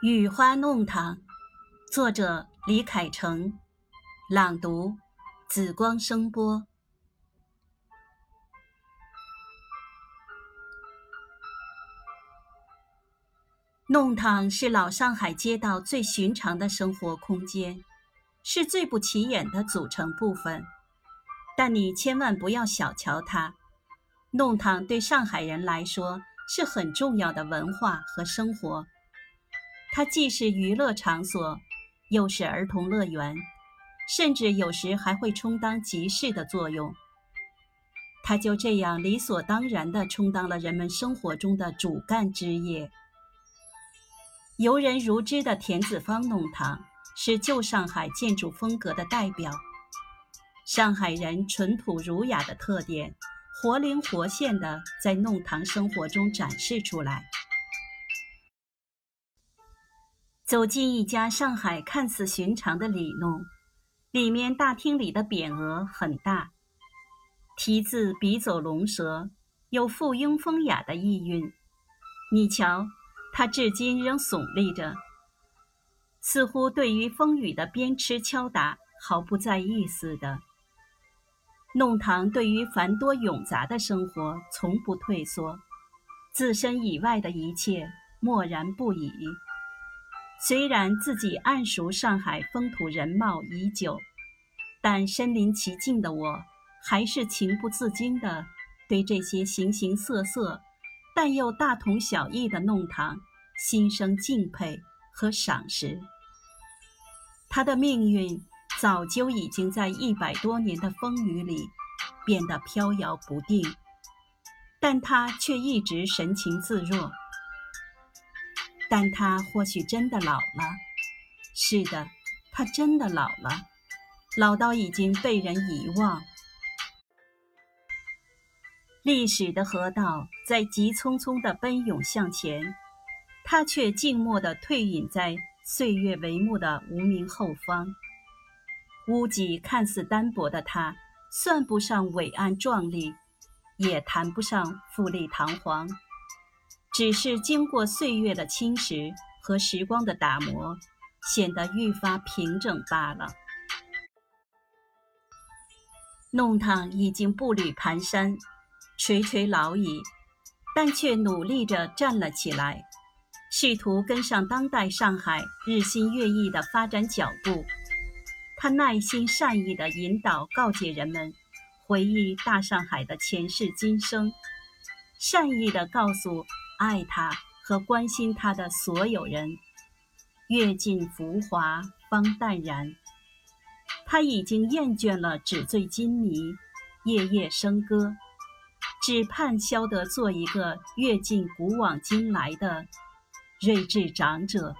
雨花弄堂，作者李凯成，朗读紫光声波。弄堂是老上海街道最寻常的生活空间，是最不起眼的组成部分。但你千万不要小瞧它，弄堂对上海人来说是很重要的文化和生活。它既是娱乐场所，又是儿童乐园，甚至有时还会充当集市的作用。它就这样理所当然地充当了人们生活中的主干枝叶。游人如织的田子坊弄堂是旧上海建筑风格的代表，上海人淳朴儒雅的特点，活灵活现地在弄堂生活中展示出来。走进一家上海看似寻常的里弄，里面大厅里的匾额很大，题字笔走龙蛇，有附庸风雅的意蕴。你瞧，它至今仍耸立着，似乎对于风雨的鞭笞敲打毫不在意似的。弄堂对于繁多冗杂的生活从不退缩，自身以外的一切漠然不已。虽然自己谙熟上海风土人貌已久，但身临其境的我，还是情不自禁地对这些形形色色但又大同小异的弄堂心生敬佩和赏识。他的命运早就已经在一百多年的风雨里变得飘摇不定，但他却一直神情自若。但他或许真的老了，是的，他真的老了，老到已经被人遗忘。历史的河道在急匆匆地奔涌向前，他却静默地退隐在岁月帷幕的无名后方。屋脊看似单薄的他，算不上伟岸壮丽，也谈不上富丽堂皇。只是经过岁月的侵蚀和时光的打磨，显得愈发平整罢了。弄堂已经步履蹒跚，垂垂老矣，但却努力着站了起来，试图跟上当代上海日新月异的发展脚步。他耐心善意地引导、告诫人们，回忆大上海的前世今生，善意地告诉。爱他和关心他的所有人，阅尽浮华方淡然。他已经厌倦了纸醉金迷、夜夜笙歌，只盼消得做一个阅尽古往今来的睿智长者。